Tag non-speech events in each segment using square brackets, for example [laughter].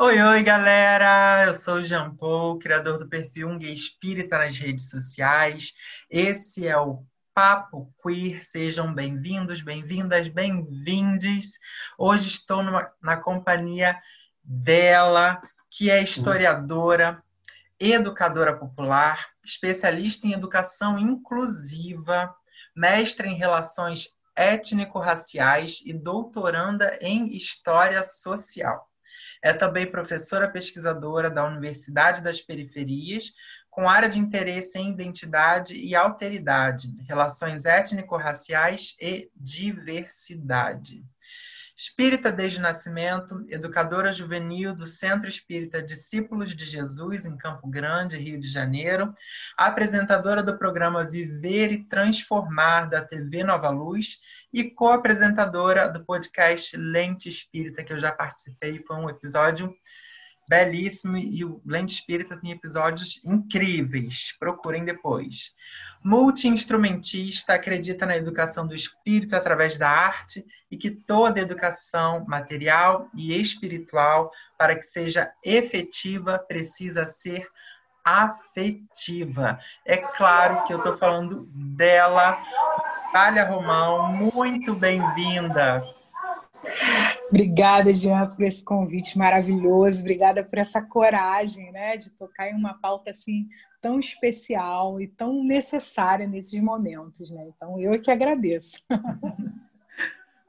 Oi, oi, galera! Eu sou o Jean Paul, criador do perfil Um Gay Espírita nas redes sociais. Esse é o Papo Queer. Sejam bem-vindos, bem-vindas, bem-vindes. Hoje estou numa, na companhia dela, que é historiadora, educadora popular, especialista em educação inclusiva, mestre em relações étnico-raciais e doutoranda em História Social. É também professora pesquisadora da Universidade das Periferias, com área de interesse em identidade e alteridade, relações étnico-raciais e diversidade. Espírita desde nascimento, educadora juvenil do Centro Espírita Discípulos de Jesus, em Campo Grande, Rio de Janeiro, apresentadora do programa Viver e Transformar da TV Nova Luz e co-apresentadora do podcast Lente Espírita, que eu já participei, foi um episódio belíssimo e o Lente Espírita tem episódios incríveis. Procurem depois. Multi-instrumentista, acredita na educação do espírito através da arte e que toda educação material e espiritual, para que seja efetiva, precisa ser afetiva. É claro que eu estou falando dela, Natália Romão, muito bem-vinda. Obrigada, Jean, por esse convite maravilhoso. Obrigada por essa coragem, né, de tocar em uma pauta assim tão especial e tão necessária nesses momentos, né? Então, eu é que agradeço. [laughs]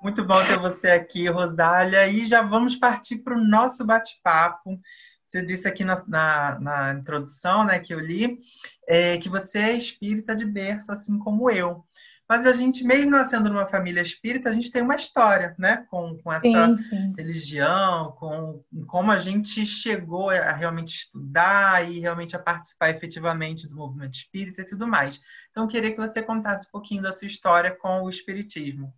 Muito bom ter você aqui, Rosália. E já vamos partir para o nosso bate-papo. Você disse aqui na, na, na, introdução, né, que eu li, é, que você é espírita de berço, assim como eu. Mas a gente, mesmo nascendo numa família espírita, a gente tem uma história, né? Com, com essa sim, sim. religião, com como a gente chegou a realmente estudar e realmente a participar efetivamente do movimento espírita e tudo mais. Então, eu queria que você contasse um pouquinho da sua história com o espiritismo.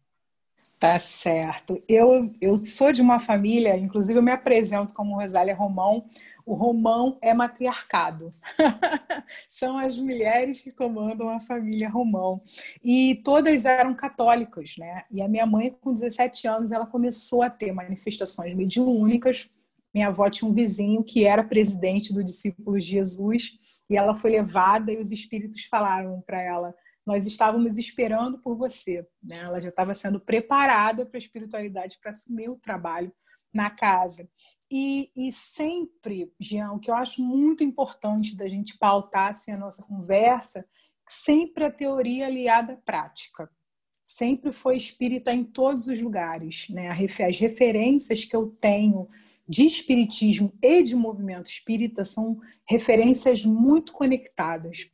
Tá certo. Eu, eu sou de uma família, inclusive eu me apresento como Rosália Romão, o Romão é matriarcado. [laughs] São as mulheres que comandam a família Romão. E todas eram católicas, né? E a minha mãe, com 17 anos, ela começou a ter manifestações mediúnicas. Minha avó tinha um vizinho que era presidente do Discípulos de Jesus, e ela foi levada e os espíritos falaram para ela: nós estávamos esperando por você. Né? Ela já estava sendo preparada para a espiritualidade, para assumir o trabalho na casa. E, e sempre, Jean, o que eu acho muito importante da gente pautar assim, a nossa conversa, sempre a teoria aliada à prática. Sempre foi espírita em todos os lugares. Né? As referências que eu tenho de espiritismo e de movimento espírita são referências muito conectadas.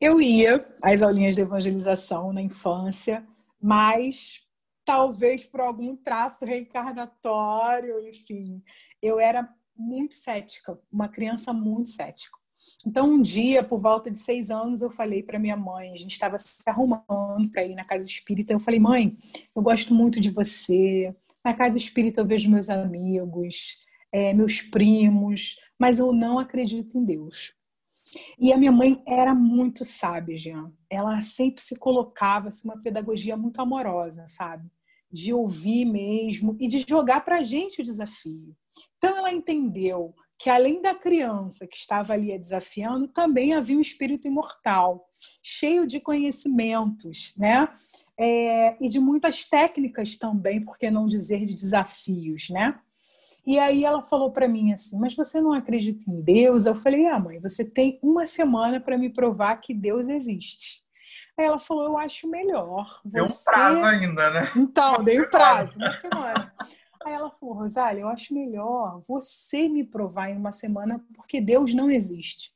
Eu ia às aulinhas de evangelização na infância, mas talvez por algum traço reencarnatório, enfim. Eu era muito cética, uma criança muito cética. Então, um dia, por volta de seis anos, eu falei para minha mãe, a gente estava se arrumando para ir na casa espírita. Eu falei, mãe, eu gosto muito de você. Na casa espírita eu vejo meus amigos, é, meus primos, mas eu não acredito em Deus. E a minha mãe era muito sábia, Jean. Ela sempre se colocava assim, uma pedagogia muito amorosa, sabe? De ouvir mesmo e de jogar para a gente o desafio. Então ela entendeu que além da criança que estava ali a desafiando, também havia um espírito imortal, cheio de conhecimentos, né? É, e de muitas técnicas também, por que não dizer de desafios, né? E aí ela falou para mim assim: Mas você não acredita em Deus? Eu falei: Ah, mãe, você tem uma semana para me provar que Deus existe. Aí ela falou: Eu acho melhor. Você... Deu um prazo ainda, né? Então, [laughs] dei um prazo, uma semana. Aí ela falou: Rosália, eu acho melhor você me provar em uma semana porque Deus não existe.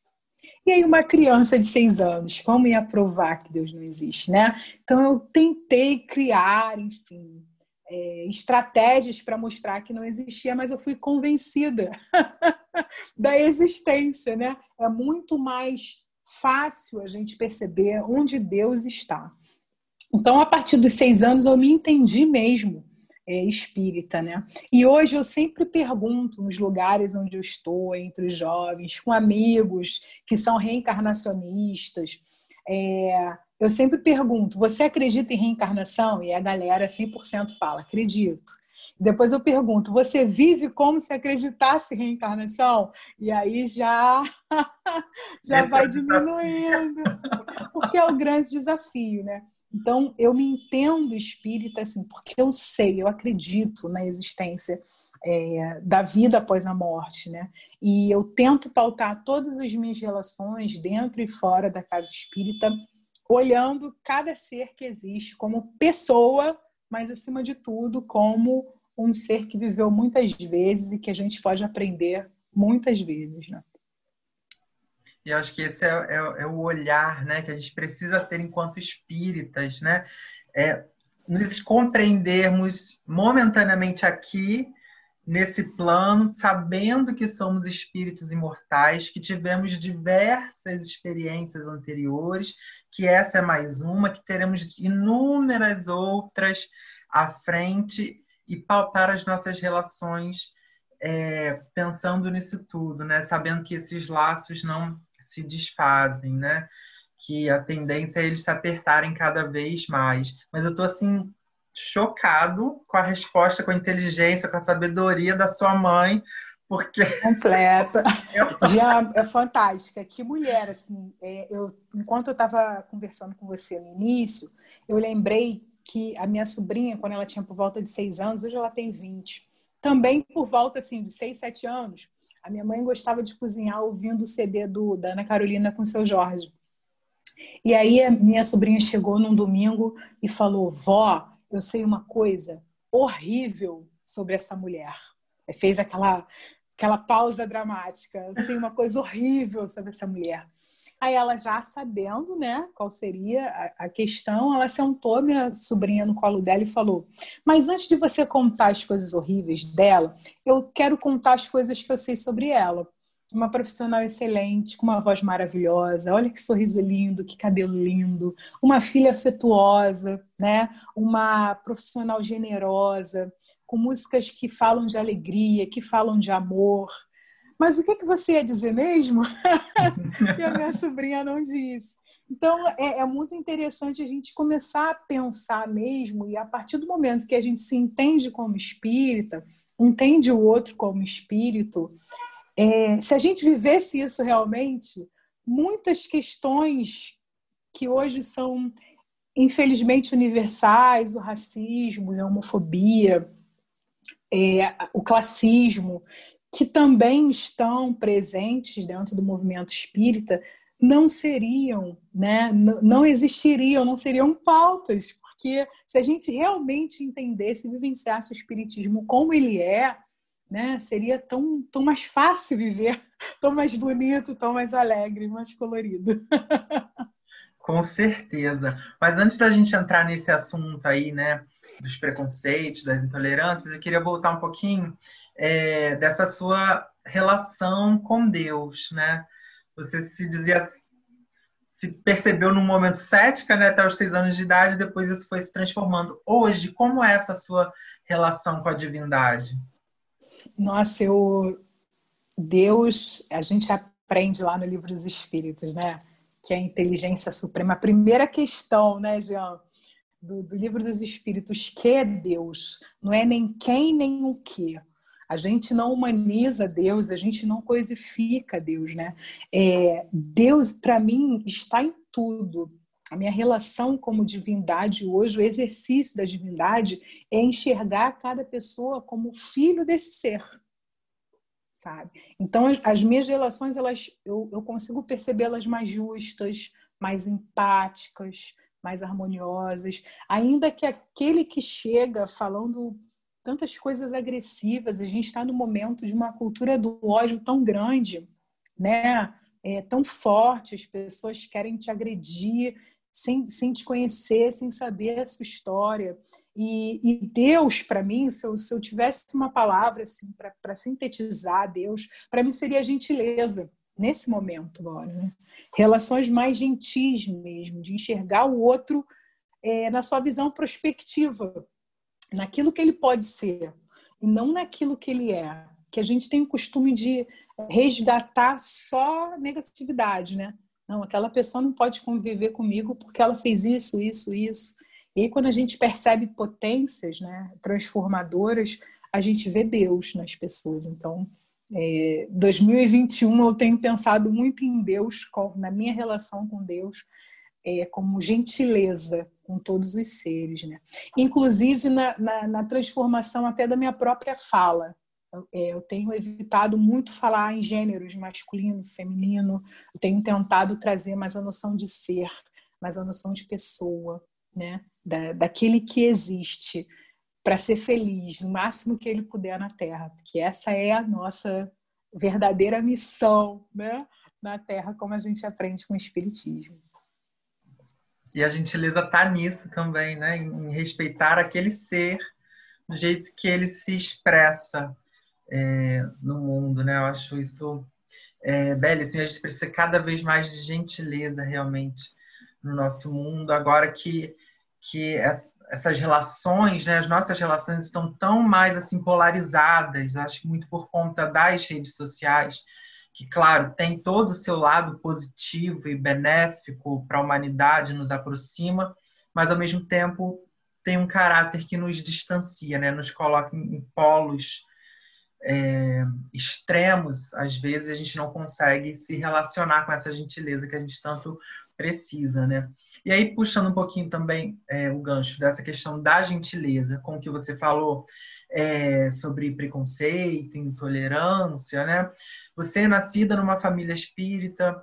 E aí, uma criança de seis anos, como ia provar que Deus não existe, né? Então, eu tentei criar, enfim, é, estratégias para mostrar que não existia, mas eu fui convencida [laughs] da existência, né? É muito mais fácil a gente perceber onde Deus está. Então, a partir dos seis anos, eu me entendi mesmo é, espírita, né? E hoje eu sempre pergunto nos lugares onde eu estou, entre os jovens, com amigos que são reencarnacionistas, é, eu sempre pergunto: você acredita em reencarnação? E a galera 100% fala: acredito. Depois eu pergunto: você vive como se acreditasse em reencarnação? E aí já [laughs] já vai é diminuindo, porque é o grande desafio, né? Então eu me entendo espírita assim, porque eu sei, eu acredito na existência é, da vida após a morte, né? E eu tento pautar todas as minhas relações dentro e fora da casa espírita, olhando cada ser que existe como pessoa, mas acima de tudo como um ser que viveu muitas vezes e que a gente pode aprender muitas vezes, né? E acho que esse é, é, é, o olhar né, que a gente precisa ter enquanto espíritas, né? É, nos compreendermos momentaneamente aqui nesse plano, sabendo que somos espíritos imortais, que tivemos diversas experiências anteriores, que essa é mais uma, que teremos inúmeras outras à frente e pautar as nossas relações é, pensando nisso tudo, né? Sabendo que esses laços não se desfazem, né? Que a tendência é eles se apertarem cada vez mais. Mas eu tô assim chocado com a resposta, com a inteligência, com a sabedoria da sua mãe, porque [laughs] completa, já é fantástica. Que mulher, assim, é, eu enquanto eu estava conversando com você no início, eu lembrei que a minha sobrinha, quando ela tinha por volta de seis anos, hoje ela tem 20. Também por volta assim de seis, sete anos, a minha mãe gostava de cozinhar ouvindo o CD do, da Ana Carolina com o seu Jorge. E aí a minha sobrinha chegou num domingo e falou: "Vó, eu sei uma coisa horrível sobre essa mulher. E fez aquela, aquela pausa dramática, assim, uma coisa horrível sobre essa mulher. Aí ela já sabendo, né, qual seria a, questão, ela sentou minha sobrinha no colo dela e falou: "Mas antes de você contar as coisas horríveis dela, eu quero contar as coisas que eu sei sobre ela uma profissional excelente, com uma voz maravilhosa, olha que sorriso lindo, que cabelo lindo, uma filha afetuosa, né? Uma profissional generosa, com músicas que falam de alegria, que falam de amor. Mas o que, que você ia dizer mesmo? [laughs] e a minha sobrinha não disse. Então, é, é, muito interessante a gente começar a pensar mesmo, e a partir do momento que a gente se entende como espírita, entende o outro como espírito, é, se a gente vivesse isso realmente, muitas questões que hoje são infelizmente universais, o racismo, a homofobia, é, o classismo, que também estão presentes dentro do movimento espírita, não seriam, né, não existiriam, não seriam pautas, porque se a gente realmente entendesse vivenciasse o espiritismo como ele é, né? Seria tão, tão mais fácil viver, [laughs] tão mais bonito, tão mais alegre, mais colorido. [laughs] Com certeza. Mas antes da gente entrar nesse assunto aí, né, dos preconceitos, das intolerâncias, eu queria voltar um pouquinho é, dessa sua relação com Deus, né? Você se dizia, se percebeu num momento cética, né, até os seis anos de idade, depois isso foi se transformando. Hoje, como é essa sua relação com a divindade? Nossa, eu. Deus, a gente aprende lá no livro dos Espíritos, né? Que é a inteligência suprema. A primeira questão, né, Jean, do, do livro dos Espíritos, que é Deus? Não é nem quem nem o que. A gente não humaniza Deus, a gente não coisifica Deus, né? É, Deus, para mim, está em tudo a minha relação como divindade hoje, o exercício da divindade, é enxergar cada pessoa como filho desse ser. Sabe? Então, as minhas relações, elas, eu, eu consigo percebê-las mais justas, mais empáticas, mais harmoniosas, ainda que aquele que chega falando tantas coisas agressivas, a gente está no momento de uma cultura do ódio tão grande, né? É, tão forte, as pessoas querem te agredir, sem, sem te conhecer, sem saber a sua história. E, e Deus, para mim, se eu, se eu tivesse uma palavra assim, para sintetizar Deus, para mim seria gentileza, nesse momento agora. Né? Relações mais gentis mesmo, de enxergar o outro é, na sua visão prospectiva, naquilo que ele pode ser, e não naquilo que ele é. Que a gente tem o costume de resgatar só negatividade, né? Não, aquela pessoa não pode conviver comigo porque ela fez isso, isso, isso. E aí, quando a gente percebe potências né, transformadoras, a gente vê Deus nas pessoas. Então, é, 2021 eu tenho pensado muito em Deus, na minha relação com Deus, é, como gentileza com todos os seres, né? Inclusive na, na, na transformação até da minha própria fala. Eu, é, eu tenho evitado muito falar em gêneros masculino, feminino. Eu tenho tentado trazer mais a noção de ser, mais a noção de pessoa, né? Da, daquele que existe para ser feliz o máximo que ele puder na Terra, porque essa é a nossa verdadeira missão, né? Na Terra, como a gente aprende com o Espiritismo. E a gentileza está nisso também, né? Em respeitar aquele ser do jeito que ele se expressa é, no mundo, né? Eu acho isso é, belíssimo. A gente precisa cada vez mais de gentileza, realmente, no nosso mundo. Agora que, que essas relações, né? As nossas relações estão tão mais assim polarizadas. Acho que muito por conta das redes sociais que, claro, tem todo o seu lado positivo e benéfico para a humanidade, nos aproxima, mas ao mesmo tempo tem um caráter que nos distancia, né? nos coloca em, polos é, extremos. Às vezes a gente não consegue se relacionar com essa gentileza que a gente tanto precisa, né? E aí, puxando um pouquinho também é, o gancho dessa questão da gentileza, com o que você falou é, sobre preconceito, intolerância, né? Você é nascida numa família espírita,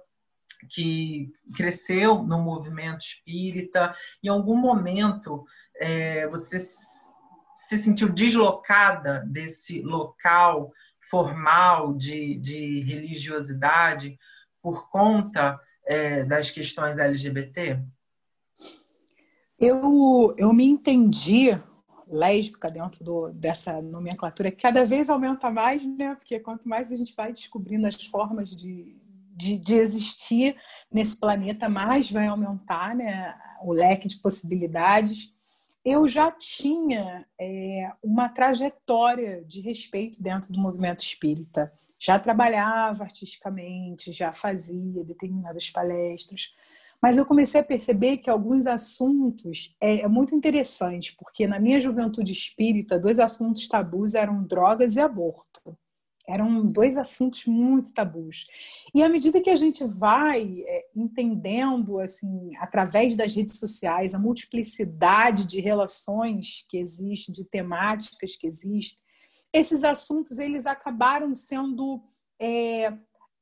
que cresceu no movimento espírita, em algum momento é, você se sentiu deslocada desse local formal de, de religiosidade por conta é, das questões LGBT? Eu, eu me entendi lésbica dentro do, dessa nomenclatura que cada vez aumenta mais, né? Porque quanto mais a gente vai descobrindo as formas de, de, de existir nesse planeta, mais vai aumentar né, o leque de possibilidades. Eu já tinha é, uma trajetória de respeito dentro do movimento espírita. Já trabalhava artisticamente, já fazia determinadas palestras, mas eu comecei a perceber que alguns assuntos é, é, muito interessante, porque na minha juventude espírita, dois assuntos tabus eram drogas e aborto. Eram dois assuntos muito tabus. E à medida que a gente vai é, entendendo, assim, através das redes sociais, a multiplicidade de relações que existe, de temáticas que existem, esses assuntos eles acabaram sendo é,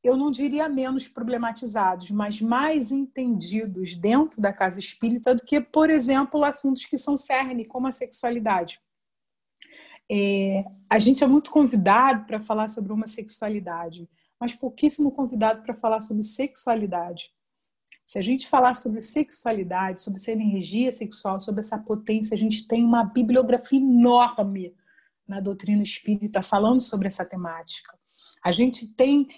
eu não diria menos problematizados, mas mais entendidos dentro da casa espírita do que, por exemplo, assuntos que são cerne, como a sexualidade. É, a gente é muito convidado para falar sobre homossexualidade, mas pouquíssimo convidado para falar sobre sexualidade. Se a gente falar sobre sexualidade, sobre ser energia sexual, sobre essa potência, a gente tem uma bibliografia enorme na doutrina espírita falando sobre essa temática. A gente tem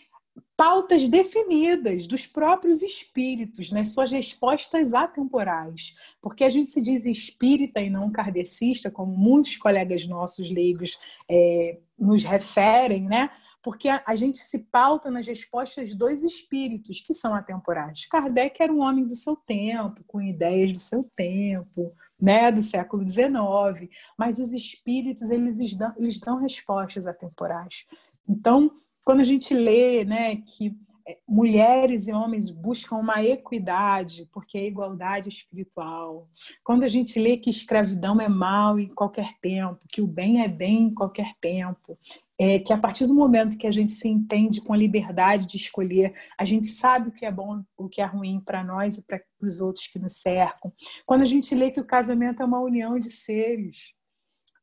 pautas definidas dos próprios espíritos, nas né, suas respostas atemporais. Porque a gente se diz espírita e não kardecista, como muitos colegas nossos leigos é, nos referem, né? Porque a, a, gente se pauta nas respostas dos espíritos, que são atemporais. Kardec era um homem do seu tempo, com ideias do seu tempo, né, do século XIX, mas os espíritos eles dão, dão respostas atemporais. Então, quando a gente lê né, que é, mulheres e homens buscam uma equidade, porque é igualdade espiritual. Quando a gente lê que escravidão é mal em qualquer tempo, que o bem é bem em qualquer tempo, é que a partir do momento que a gente se entende com a liberdade de escolher, a gente sabe o que é bom, o que é ruim para nós e para os outros que nos cercam. Quando a gente lê que o casamento é uma união de seres,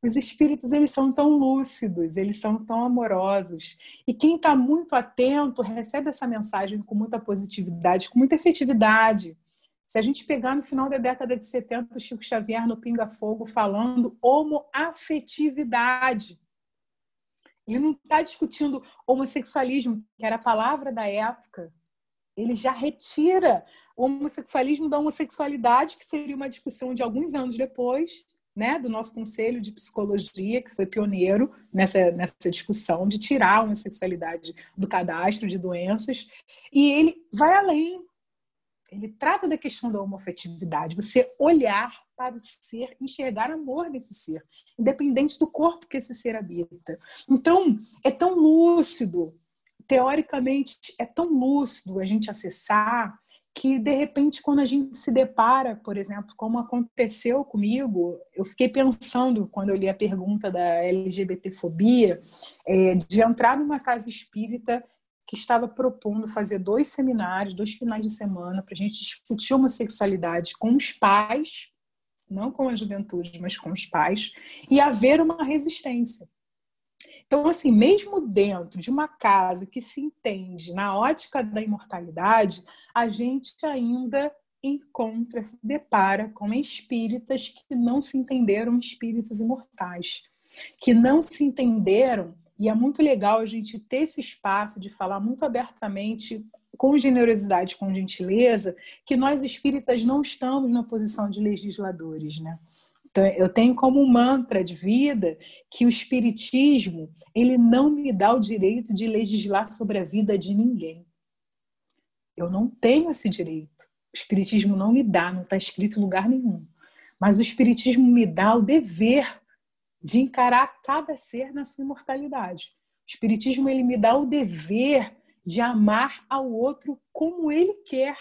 os espíritos eles são tão lúcidos, eles são tão amorosos. E quem está muito atento recebe essa mensagem com muita positividade, com muita efetividade. Se a gente pegar no final da década de 70 o Chico Xavier no Pinga Fogo falando homoafetividade. Ele não está discutindo homossexualismo, que era a palavra da época. Ele já retira o homossexualismo da homossexualidade, que seria uma discussão de alguns anos depois, né, do nosso Conselho de Psicologia, que foi pioneiro nessa, nessa discussão de tirar a homossexualidade do cadastro de doenças, e ele vai além. Ele trata da questão da homofetividade, você olhar para o ser, enxergar amor nesse ser, independente do corpo que esse ser habita. Então, é tão lúcido, teoricamente, é tão lúcido a gente acessar que de repente quando a gente se depara, por exemplo, como aconteceu comigo, eu fiquei pensando quando eu li a pergunta da LGBTfobia, é, de entrar numa casa espírita que estava propondo fazer dois seminários, dois finais de semana, para a gente discutir homossexualidade com os pais, não com a juventude, mas com os pais, e haver uma resistência. Então, assim, mesmo dentro de uma casa que se entende na ótica da imortalidade, a gente ainda encontra, se depara com espíritas que não se entenderam espíritos imortais, que não se entenderam, e é muito legal a gente ter esse espaço de falar muito abertamente, com generosidade, com gentileza, que nós espíritas não estamos na posição de legisladores, né? Então, eu tenho como mantra de vida que o espiritismo ele não me dá o direito de legislar sobre a vida de ninguém. Eu não tenho esse direito. O espiritismo não me dá, não está escrito em lugar nenhum. Mas o espiritismo me dá o dever de encarar cada ser na sua imortalidade. O espiritismo ele me dá o dever de amar ao outro como ele quer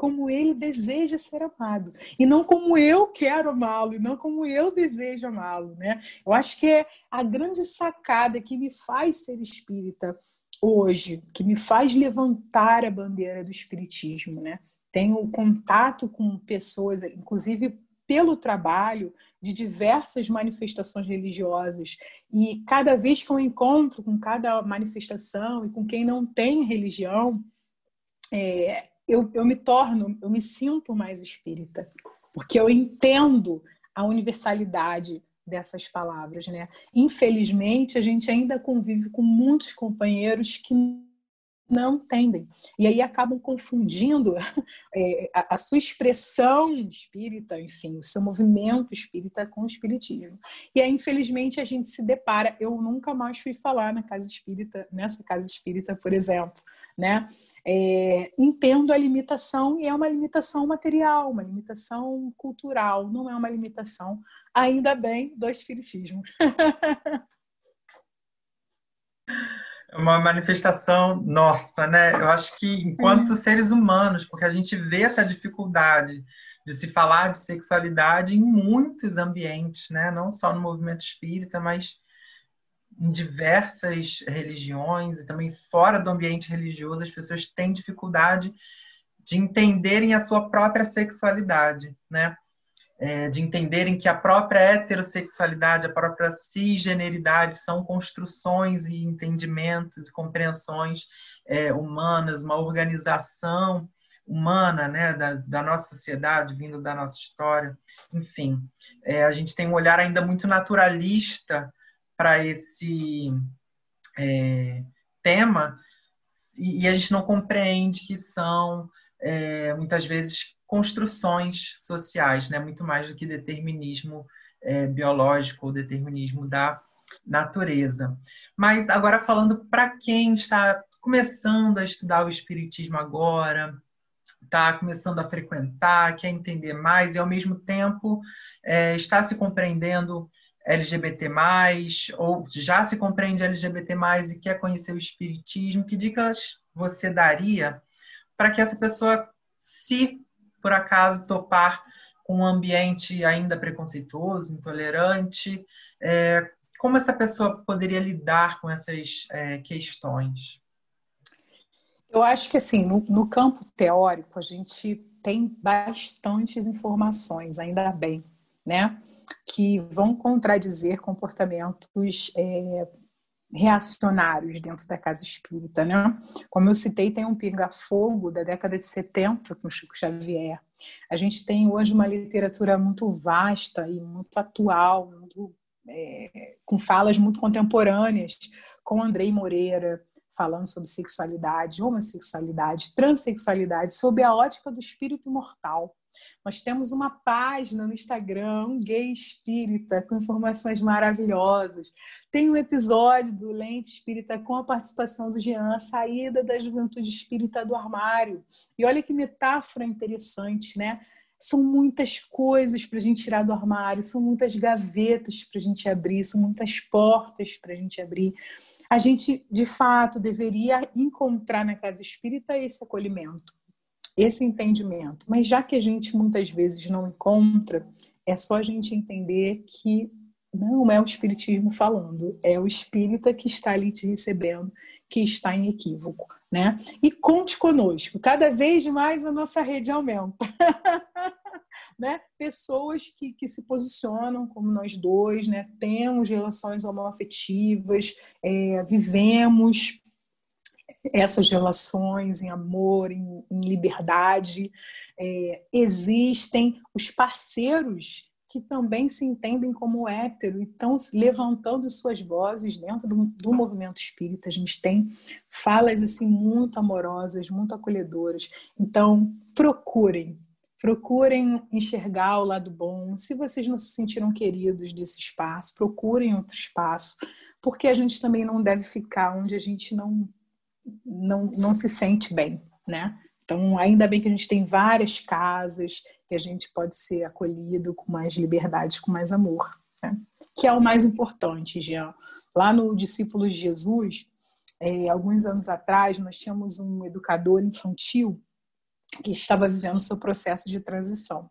como ele deseja ser amado e não como eu quero amá-lo e não como eu desejo amá-lo, né? Eu acho que é a grande sacada que me faz ser espírita hoje, que me faz levantar a bandeira do espiritismo, né? Tenho contato com pessoas, inclusive pelo trabalho de diversas manifestações religiosas e cada vez que eu encontro com cada manifestação e com quem não tem religião, é, eu, eu me torno, eu me sinto mais espírita, porque eu entendo a universalidade dessas palavras, né? Infelizmente, a gente ainda convive com muitos companheiros que não entendem. E aí acabam confundindo [laughs] é, a, a, sua expressão espírita, enfim, o seu movimento espírita com o espiritismo. E aí, infelizmente, a gente se depara. Eu nunca mais fui falar na casa espírita, nessa casa espírita, por exemplo, né? É, entendo a limitação e é uma limitação material, uma limitação cultural, não é uma limitação, ainda bem, do espiritismo. É uma manifestação nossa, né? Eu acho que enquanto seres humanos, porque a gente vê essa dificuldade de se falar de sexualidade em muitos ambientes, né? Não só no movimento espírita, mas em diversas religiões e também fora do ambiente religioso, as pessoas têm dificuldade de entenderem a sua própria sexualidade, né? É, de entenderem que a própria heterossexualidade, a própria cisgeneridade são construções e entendimentos e compreensões é, humanas, uma organização humana, né, da, da, nossa sociedade, vindo da nossa história, enfim, é, a gente tem um olhar ainda muito naturalista para esse é, tema e, a gente não compreende que são é, muitas vezes construções sociais, né? muito mais do que determinismo é, biológico ou determinismo da natureza. Mas agora falando para quem está começando a estudar o espiritismo agora, está começando a frequentar, quer entender mais e ao mesmo tempo é, está se compreendendo LGBT+, ou já se compreende LGBT+, e quer conhecer o espiritismo, que dicas você daria para que essa pessoa, se por acaso topar com um ambiente ainda preconceituoso, intolerante, é, como essa pessoa poderia lidar com essas é, questões? Eu acho que assim, no, no campo teórico, a gente tem bastantes informações, ainda bem, né? Que vão contradizer comportamentos é, reacionários dentro da casa espírita, né? Como eu citei, tem um pinga-fogo da década de 70 com Chico Xavier. A gente tem hoje uma literatura muito vasta e muito atual, muito, é, com falas muito contemporâneas, com Andrei Moreira, falando sobre sexualidade, homossexualidade, transexualidade, sob a ótica do espírito imortal. Nós temos uma página no Instagram, um gay espírita, com informações maravilhosas. Tem um episódio do Lente Espírita com a participação do Jean, saída da juventude espírita do armário. E olha que metáfora interessante, né? São muitas coisas para a gente tirar do armário, são muitas gavetas para a gente abrir, são muitas portas para a gente abrir. A gente, de fato, deveria encontrar na casa espírita esse acolhimento, esse entendimento. Mas já que a gente muitas vezes não encontra, é só a gente entender que não é o espiritismo falando, é o espírita que está ali te recebendo, que está em equívoco, né? E conte conosco. Cada vez mais a nossa rede aumenta. [laughs] né? Pessoas que, que se posicionam como nós dois, né? Temos relações homoafetivas, é, vivemos essas relações em amor, em, em liberdade. É, existem os parceiros que também se entendem como hétero e estão levantando suas vozes dentro do, do, movimento espírita. A gente tem falas assim muito amorosas, muito acolhedoras. Então, procurem, procurem enxergar o lado bom. Se vocês não se sentiram queridos desse espaço, procurem outro espaço, porque a gente também não deve ficar onde a gente não não, não se sente bem, né? Então, ainda bem que a gente tem várias casas que a gente pode ser acolhido com mais liberdade, com mais amor, né? que é o mais importante, Jean. Lá no Discípulos de Jesus, é, alguns anos atrás, nós tínhamos um educador infantil que estava vivendo seu processo de transição.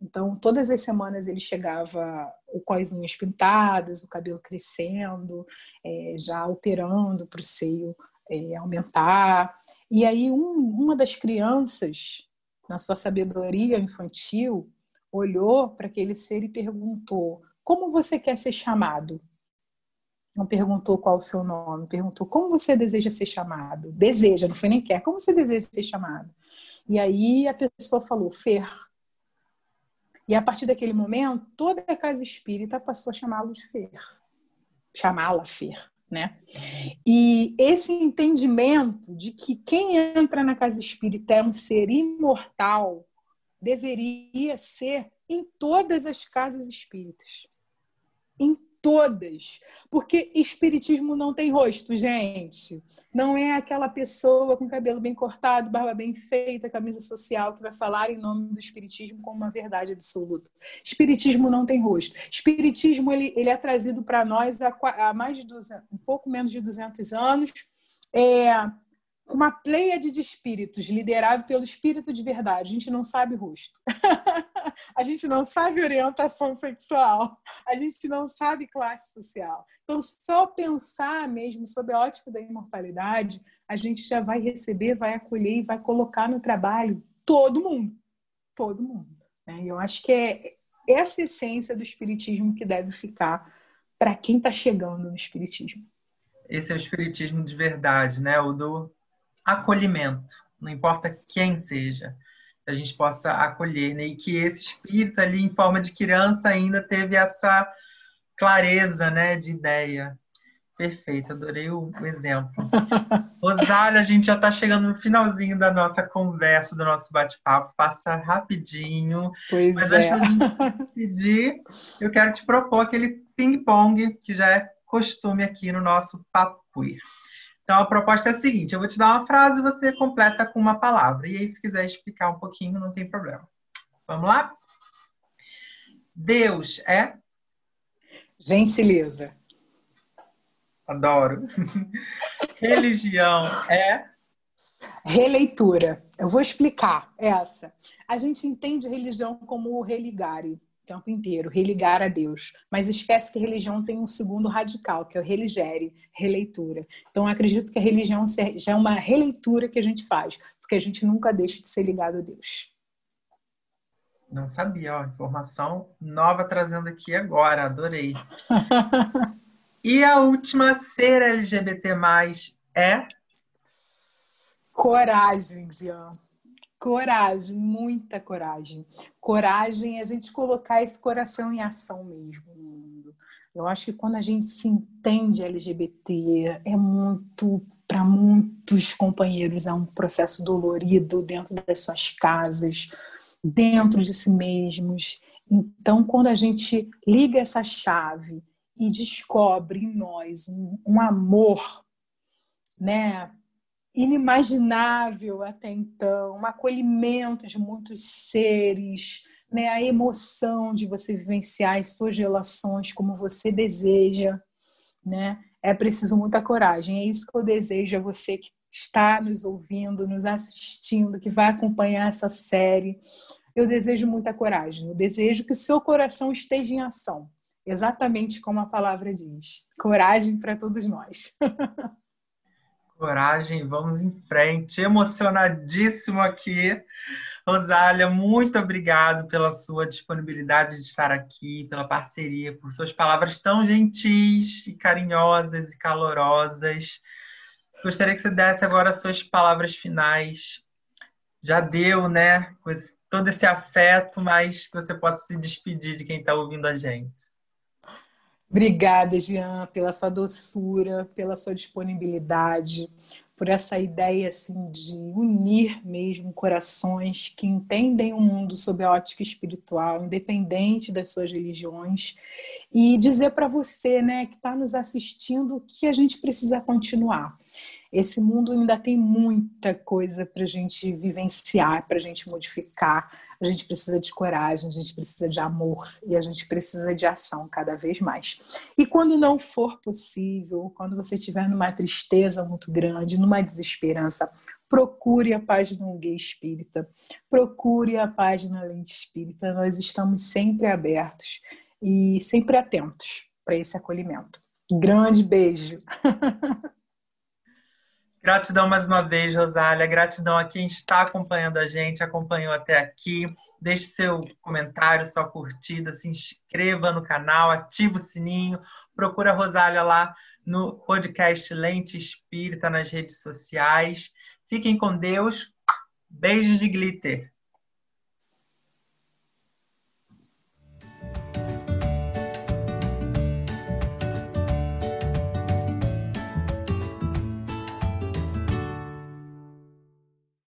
Então, todas as semanas ele chegava com as unhas pintadas, o cabelo crescendo, é, já operando para o seio é, aumentar. E aí, um, uma das crianças na sua sabedoria infantil, olhou para aquele ser e perguntou: Como você quer ser chamado? Não perguntou qual o seu nome, perguntou como você deseja ser chamado. Deseja, não foi nem quer. Como você deseja ser chamado? E aí a pessoa falou: Fer. E a partir daquele momento, toda a casa espírita passou a chamá-lo de Fer. Chamá-la Fer né? E esse entendimento de que quem entra na casa espírita é um ser imortal deveria ser em todas as casas espíritas. Em todas. Porque espiritismo não tem rosto, gente. Não é aquela pessoa com cabelo bem cortado, barba bem feita, camisa social que vai falar em nome do espiritismo como uma verdade absoluta. Espiritismo não tem rosto. Espiritismo ele, ele é trazido para nós há, há, mais de 200, um pouco menos de 200 anos. É, uma pleiade de espíritos, liderado pelo espírito de verdade. A gente não sabe rosto. [laughs] a gente não sabe orientação sexual. A gente não sabe classe social. Então, só pensar mesmo sob a ótica da imortalidade, a gente já vai receber, vai acolher e vai colocar no trabalho todo mundo. Todo mundo. Né? E eu acho que é essa essência do espiritismo que deve ficar para quem está chegando no espiritismo. Esse é o espiritismo de verdade, né? O do acolhimento, não importa quem seja, que a gente possa acolher, né? E que esse espírito ali, em forma de criança, ainda teve essa clareza, né, de ideia. Perfeito, adorei o, o exemplo. [laughs] Rosália, a gente já está chegando no finalzinho da nossa conversa, do nosso bate-papo. Passa rapidinho. Pois Mas é. antes da gente [laughs] pedir, eu quero te propor aquele ping-pong que já é costume aqui no nosso Papo Queer. Então, a proposta é a seguinte: eu vou te dar uma frase e você completa com uma palavra. E aí, se quiser explicar um pouquinho, não tem problema. Vamos lá? Deus é. Gentileza. Adoro. [laughs] Religião é. Releitura. Eu vou explicar essa. A gente entende religião como religare tempo inteiro, religar a Deus. Mas esquece que a religião tem um segundo radical, que é o religere, releitura. Então, acredito que a religião já é uma releitura que a gente faz, porque a gente nunca deixa de ser ligado a Deus. Não sabia, ó, informação nova trazendo aqui agora, adorei. [laughs] e a última, ser LGBT+, é? Coragem, Jean. Coragem, muita coragem. Coragem é a gente colocar esse coração em ação mesmo no mundo. Eu acho que quando a gente se entende LGBT, é muito, para muitos companheiros, é um processo dolorido dentro das suas casas, dentro de si mesmos. Então, quando a gente liga essa chave e descobre em nós um, um amor, né, inimaginável até então, um acolhimento de muitos seres, né, a emoção de você vivenciar as suas relações como você deseja, né? É preciso muita coragem. É isso que eu desejo a você que está nos ouvindo, nos assistindo, que vai acompanhar essa série. Eu desejo muita coragem. Eu desejo que o seu coração esteja em ação, exatamente como a palavra diz. Coragem para todos nós. [laughs] Coragem, vamos em frente. Emocionadíssimo aqui. Rosália, muito obrigado pela sua disponibilidade de estar aqui, pela parceria, por suas palavras tão gentis e carinhosas e calorosas. Gostaria que você desse agora as suas palavras finais. Já deu, né? Com todo esse afeto, mas que você possa se despedir de quem está ouvindo a gente. Obrigada, Jean, pela sua doçura, pela sua disponibilidade, por essa ideia assim de unir mesmo corações que entendem o mundo sob a ótica espiritual, independente das suas religiões, e dizer para você, né, que está nos assistindo, que a gente precisa continuar. Esse mundo ainda tem muita coisa para a gente vivenciar, para a gente modificar. A gente precisa de coragem, a gente precisa de amor e a gente precisa de ação cada vez mais. E quando não for possível, quando você estiver numa tristeza muito grande, numa desesperança, procure a página Gay Espírita, procure a página Lente Espírita. Nós estamos sempre abertos e sempre atentos para esse acolhimento. Grande beijo! [laughs] Gratidão mais uma vez, Rosália. Gratidão a quem está acompanhando a gente, acompanhou até aqui. Deixe seu comentário, sua curtida, se inscreva no canal, ative o sininho, procura a Rosália lá no podcast Lente Espírita nas redes sociais. Fiquem com Deus. Beijos de glitter.